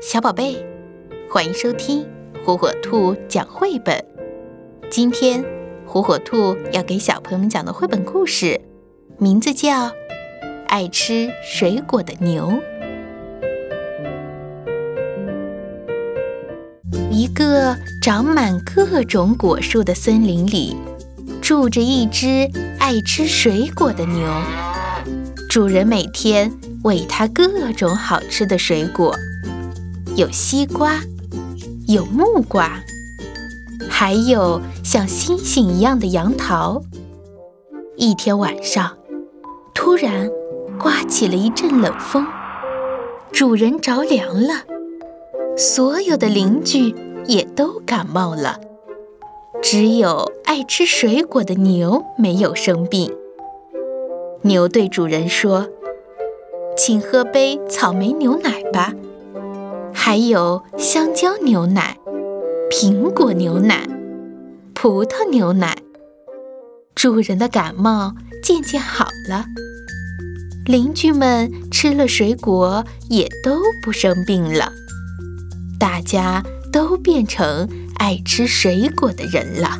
小宝贝，欢迎收听火火兔讲绘本。今天，火火兔要给小朋友们讲的绘本故事，名字叫《爱吃水果的牛》。一个长满各种果树的森林里，住着一只爱吃水果的牛。主人每天喂它各种好吃的水果。有西瓜，有木瓜，还有像星星一样的杨桃。一天晚上，突然刮起了一阵冷风，主人着凉了，所有的邻居也都感冒了，只有爱吃水果的牛没有生病。牛对主人说：“请喝杯草莓牛奶吧。”还有香蕉牛奶、苹果牛奶、葡萄牛奶。主人的感冒渐渐好了，邻居们吃了水果也都不生病了，大家都变成爱吃水果的人了。